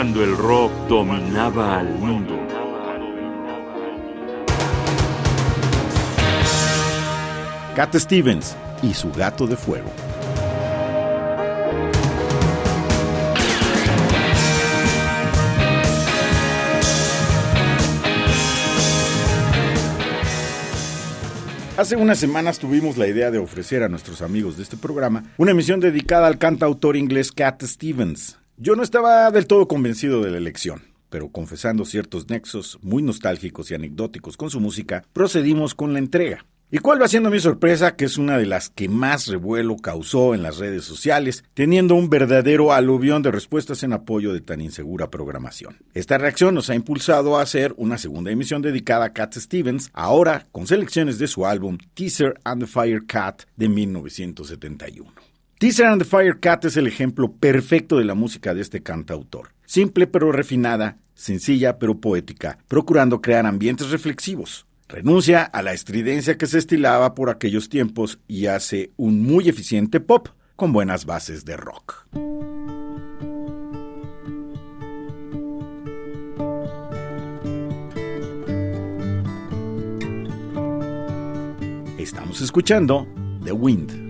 cuando el rock dominaba al mundo. Cat Stevens y su gato de fuego. Hace unas semanas tuvimos la idea de ofrecer a nuestros amigos de este programa una emisión dedicada al cantautor inglés Cat Stevens. Yo no estaba del todo convencido de la elección, pero confesando ciertos nexos muy nostálgicos y anecdóticos con su música, procedimos con la entrega. ¿Y cuál va siendo mi sorpresa? Que es una de las que más revuelo causó en las redes sociales, teniendo un verdadero aluvión de respuestas en apoyo de tan insegura programación. Esta reacción nos ha impulsado a hacer una segunda emisión dedicada a Cat Stevens, ahora con selecciones de su álbum Teaser and the Fire Cat de 1971. Teaser and the Fire Cat es el ejemplo perfecto de la música de este cantautor. Simple pero refinada, sencilla pero poética, procurando crear ambientes reflexivos. Renuncia a la estridencia que se estilaba por aquellos tiempos y hace un muy eficiente pop con buenas bases de rock. Estamos escuchando The Wind.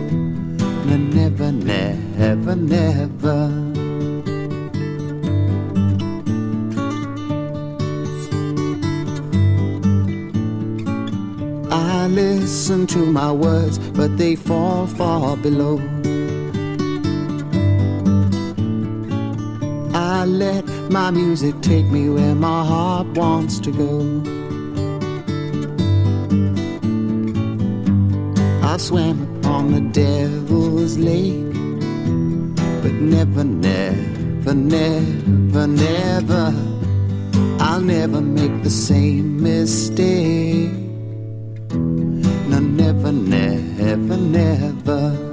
No, never, never, never. I listen to my words, but they fall far below. I let my music take me where my heart wants to go. I swam upon the devil's lake, but never, never, never, never, I'll never make the same mistake. No, never, never, never.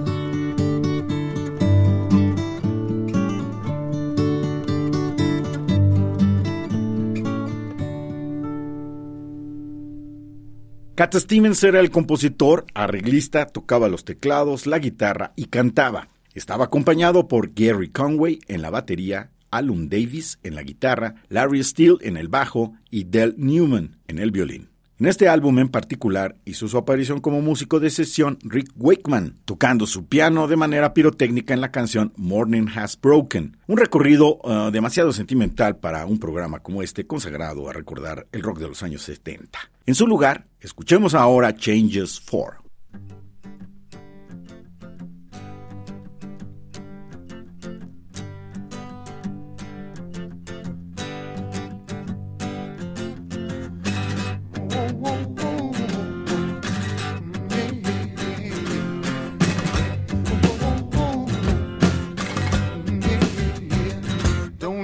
Cat Stevens era el compositor, arreglista, tocaba los teclados, la guitarra y cantaba. Estaba acompañado por Gary Conway en la batería, Alun Davis en la guitarra, Larry Steele en el bajo y Del Newman en el violín. En este álbum en particular hizo su aparición como músico de sesión Rick Wakeman, tocando su piano de manera pirotécnica en la canción Morning Has Broken, un recorrido uh, demasiado sentimental para un programa como este consagrado a recordar el rock de los años 70. En su lugar, escuchemos ahora Changes 4.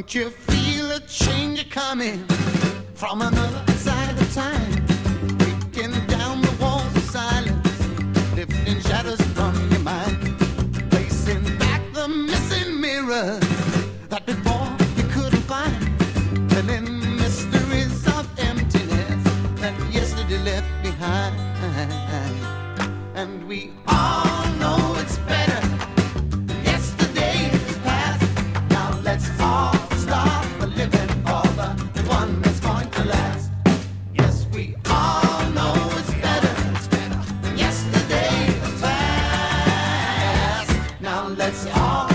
Don't you feel a change coming from another side of time? All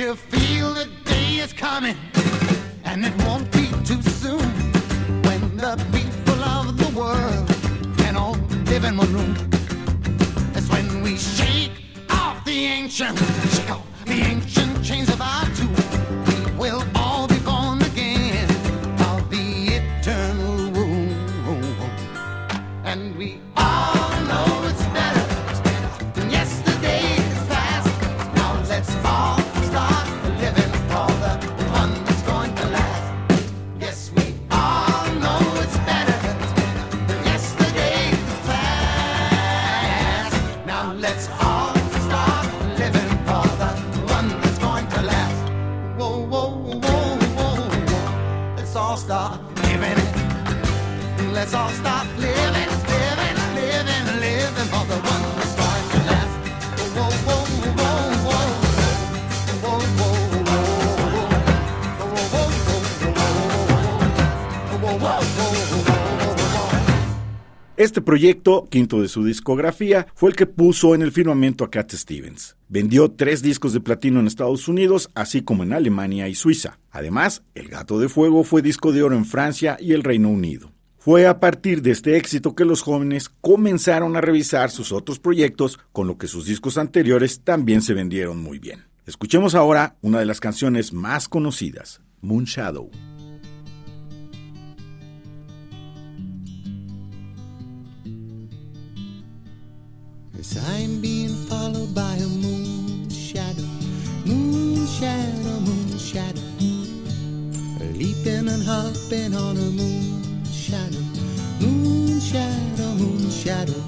you feel the day is coming? Este proyecto, quinto de su discografía, fue el que puso en el firmamento a Cat Stevens. Vendió tres discos de platino en Estados Unidos, así como en Alemania y Suiza. Además, El Gato de Fuego fue disco de oro en Francia y el Reino Unido. Fue a partir de este éxito que los jóvenes comenzaron a revisar sus otros proyectos, con lo que sus discos anteriores también se vendieron muy bien. Escuchemos ahora una de las canciones más conocidas, Moon Shadow. I'm being followed by a moon shadow, moon shadow, moon shadow. Leaping and hopping on a moon shadow, moon shadow, moon shadow.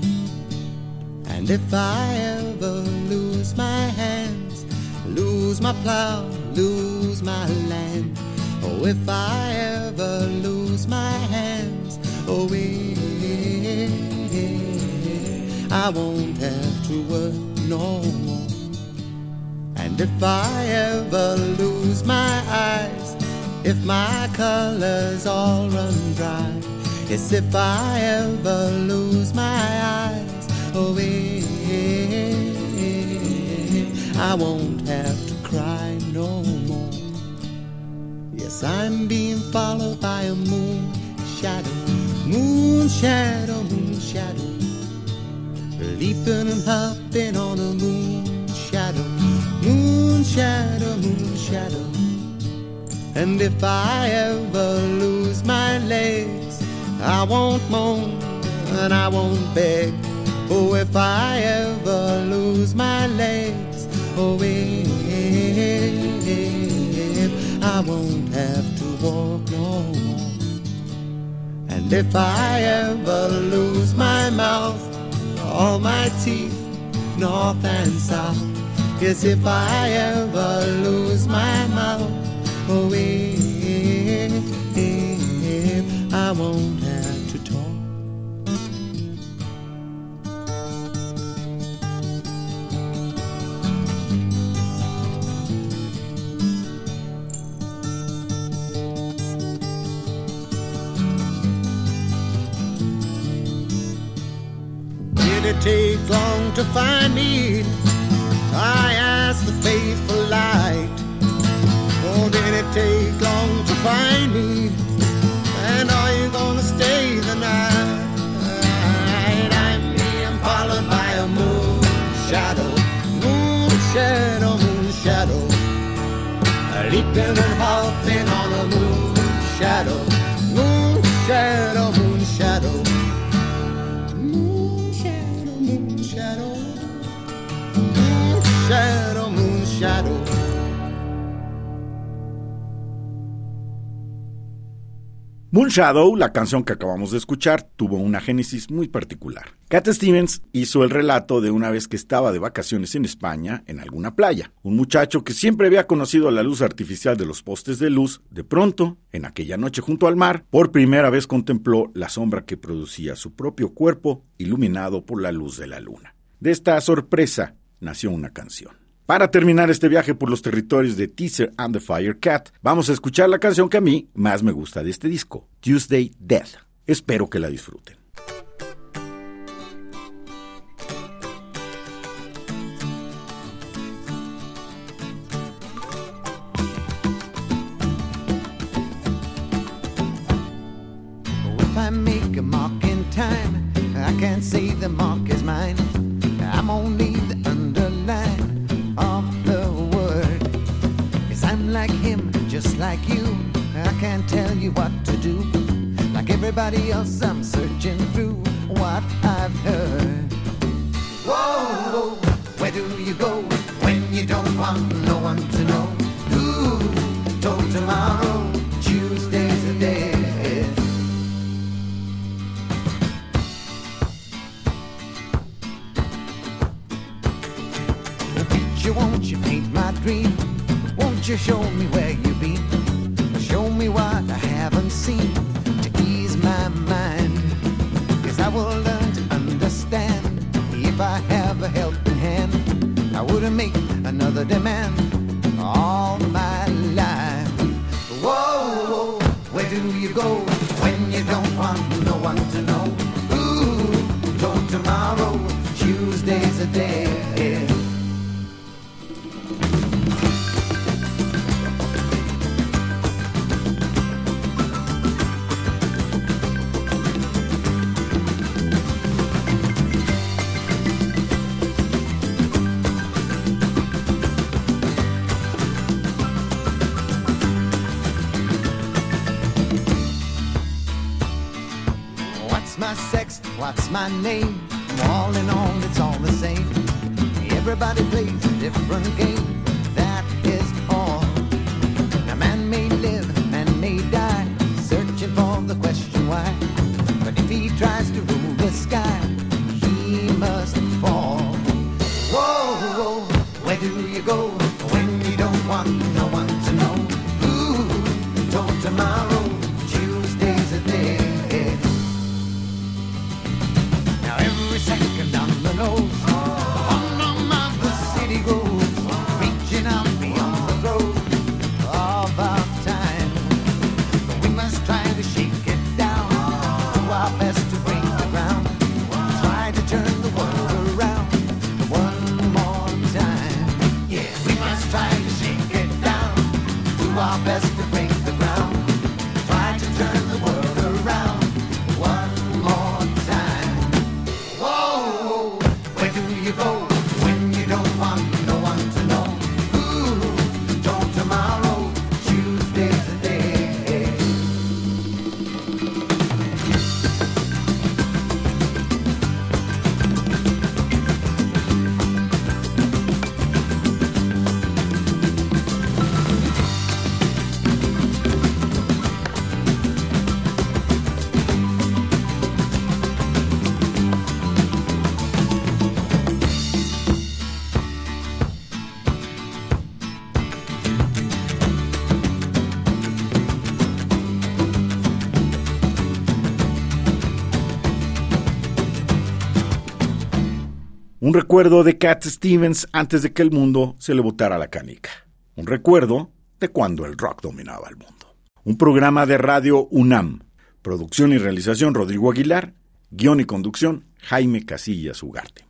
And if I ever lose my hands, lose my plow, lose my land. Oh, if I ever lose my hands, oh, eh, I won't have to work no more. And if I ever lose my eyes, if my colors all run dry, yes, if I ever lose my eyes, oh, eh, eh, eh, eh, I won't have to cry no more. Yes, I'm being followed by a moon shadow, moon shadow, moon shadow. Leaping and hopping on a moon shadow, moon shadow, moon shadow. And if I ever lose my legs, I won't moan and I won't beg. Oh, if I ever lose my legs, oh, if I won't have to walk no more. And if I ever lose my mouth, all my teeth, north and south. Yes, if I ever to find me? Moonshadow, la canción que acabamos de escuchar, tuvo una génesis muy particular. Cat Stevens hizo el relato de una vez que estaba de vacaciones en España, en alguna playa. Un muchacho que siempre había conocido la luz artificial de los postes de luz, de pronto, en aquella noche junto al mar, por primera vez contempló la sombra que producía su propio cuerpo iluminado por la luz de la luna. De esta sorpresa nació una canción. Para terminar este viaje por los territorios de Teaser and the Firecat, vamos a escuchar la canción que a mí más me gusta de este disco, Tuesday Death. Espero que la disfruten. Oh, I the is mine. I'm only just like you. I can't tell you what to do. Like everybody else, I'm searching through what I've heard. Whoa, whoa. where do you go when you don't want no one to know? I wouldn't make another demand all my life. Whoa, whoa, where do you go my name? All in all, it's all the same. Everybody plays a different game. That is all. Now, man may live, man may die, searching for the question why. But if he tries to rule the sky, Un recuerdo de Cat Stevens antes de que el mundo se le botara la canica. Un recuerdo de cuando el rock dominaba el mundo. Un programa de radio UNAM. Producción y realización Rodrigo Aguilar. Guión y conducción Jaime Casillas Ugarte.